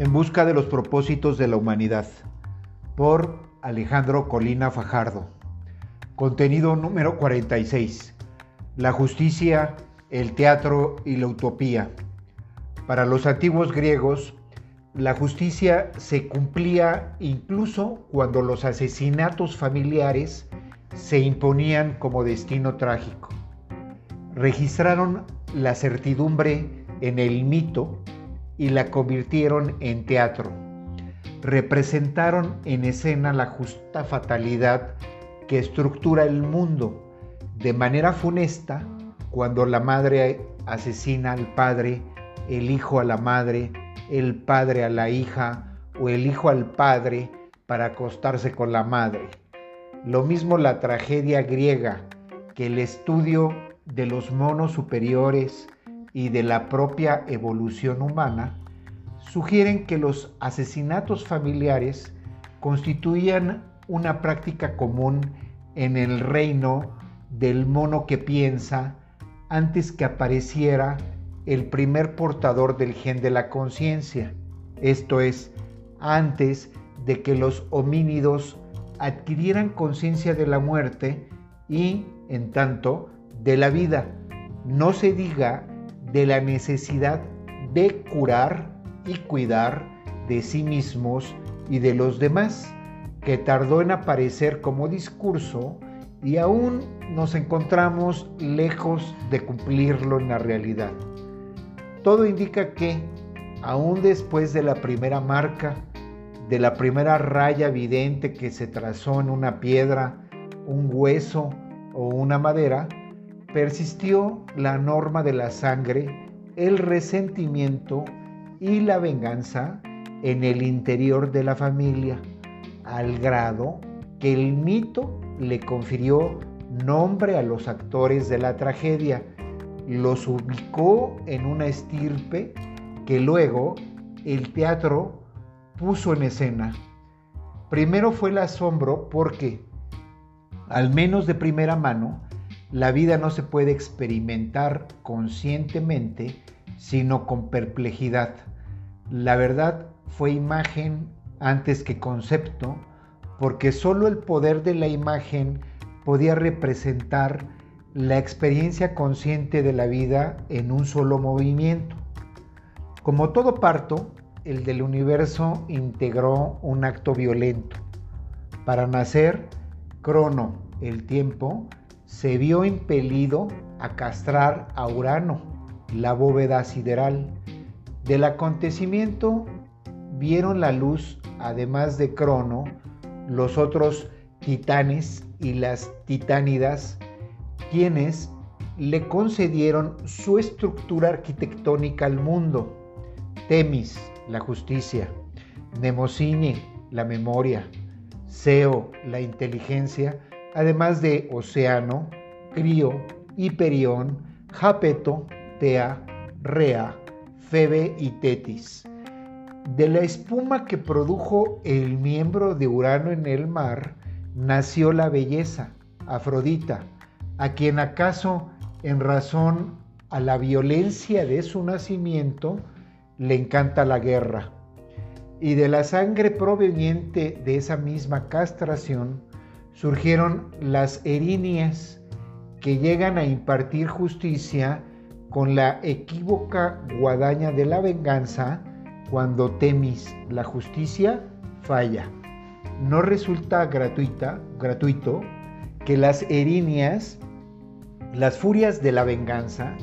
En busca de los propósitos de la humanidad, por Alejandro Colina Fajardo. Contenido número 46. La justicia, el teatro y la utopía. Para los antiguos griegos, la justicia se cumplía incluso cuando los asesinatos familiares se imponían como destino trágico. Registraron la certidumbre en el mito y la convirtieron en teatro. Representaron en escena la justa fatalidad que estructura el mundo de manera funesta cuando la madre asesina al padre, el hijo a la madre, el padre a la hija o el hijo al padre para acostarse con la madre. Lo mismo la tragedia griega que el estudio de los monos superiores y de la propia evolución humana, sugieren que los asesinatos familiares constituían una práctica común en el reino del mono que piensa antes que apareciera el primer portador del gen de la conciencia, esto es, antes de que los homínidos adquirieran conciencia de la muerte y, en tanto, de la vida. No se diga de la necesidad de curar y cuidar de sí mismos y de los demás, que tardó en aparecer como discurso y aún nos encontramos lejos de cumplirlo en la realidad. Todo indica que, aún después de la primera marca, de la primera raya evidente que se trazó en una piedra, un hueso o una madera, persistió la norma de la sangre, el resentimiento y la venganza en el interior de la familia, al grado que el mito le confirió nombre a los actores de la tragedia, los ubicó en una estirpe que luego el teatro puso en escena. Primero fue el asombro porque, al menos de primera mano, la vida no se puede experimentar conscientemente, sino con perplejidad. La verdad fue imagen antes que concepto, porque solo el poder de la imagen podía representar la experiencia consciente de la vida en un solo movimiento. Como todo parto, el del universo integró un acto violento. Para nacer, Crono, el tiempo, se vio impelido a castrar a Urano, la bóveda sideral. Del acontecimiento vieron la luz, además de Crono, los otros titanes y las titánidas, quienes le concedieron su estructura arquitectónica al mundo. Temis, la justicia, Nemocine, la memoria, Seo, la inteligencia, además de Océano, Crío, Hiperión, Japeto, Tea, Rea, Febe y Tetis. De la espuma que produjo el miembro de Urano en el mar, nació la belleza, Afrodita, a quien acaso en razón a la violencia de su nacimiento le encanta la guerra. Y de la sangre proveniente de esa misma castración, surgieron las erinias que llegan a impartir justicia con la equívoca guadaña de la venganza cuando Temis, la justicia, falla. No resulta gratuita, gratuito que las erinias, las furias de la venganza,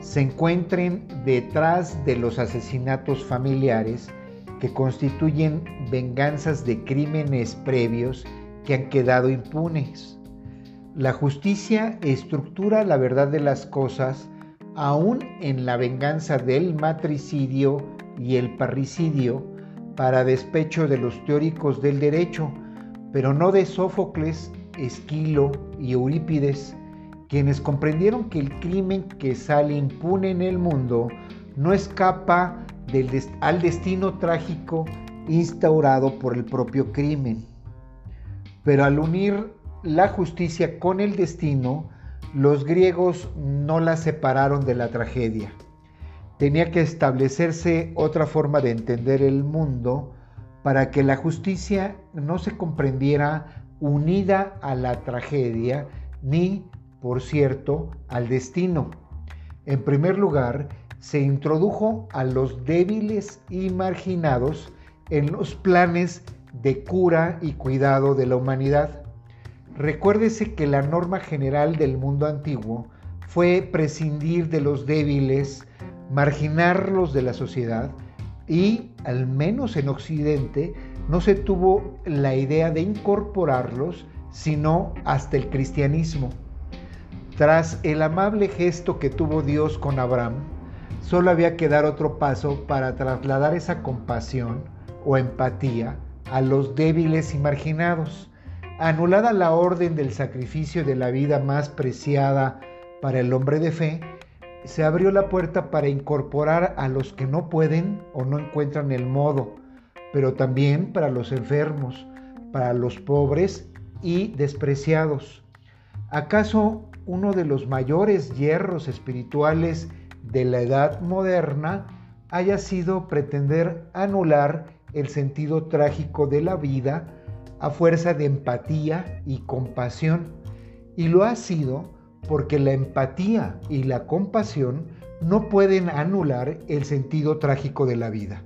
se encuentren detrás de los asesinatos familiares que constituyen venganzas de crímenes previos que han quedado impunes. La justicia estructura la verdad de las cosas aún en la venganza del matricidio y el parricidio para despecho de los teóricos del derecho, pero no de Sófocles, Esquilo y Eurípides, quienes comprendieron que el crimen que sale impune en el mundo no escapa al destino trágico instaurado por el propio crimen. Pero al unir la justicia con el destino, los griegos no la separaron de la tragedia. tenía que establecerse otra forma de entender el mundo para que la justicia no se comprendiera unida a la tragedia ni, por cierto, al destino. En primer lugar, se introdujo a los débiles y marginados en los planes de cura y cuidado de la humanidad. Recuérdese que la norma general del mundo antiguo fue prescindir de los débiles, marginarlos de la sociedad y, al menos en Occidente, no se tuvo la idea de incorporarlos sino hasta el cristianismo. Tras el amable gesto que tuvo Dios con Abraham, solo había que dar otro paso para trasladar esa compasión o empatía a los débiles y marginados. Anulada la orden del sacrificio de la vida más preciada para el hombre de fe, se abrió la puerta para incorporar a los que no pueden o no encuentran el modo, pero también para los enfermos, para los pobres y despreciados. ¿Acaso uno de los mayores hierros espirituales de la edad moderna haya sido pretender anular el sentido trágico de la vida a fuerza de empatía y compasión? Y lo ha sido porque la empatía y la compasión no pueden anular el sentido trágico de la vida.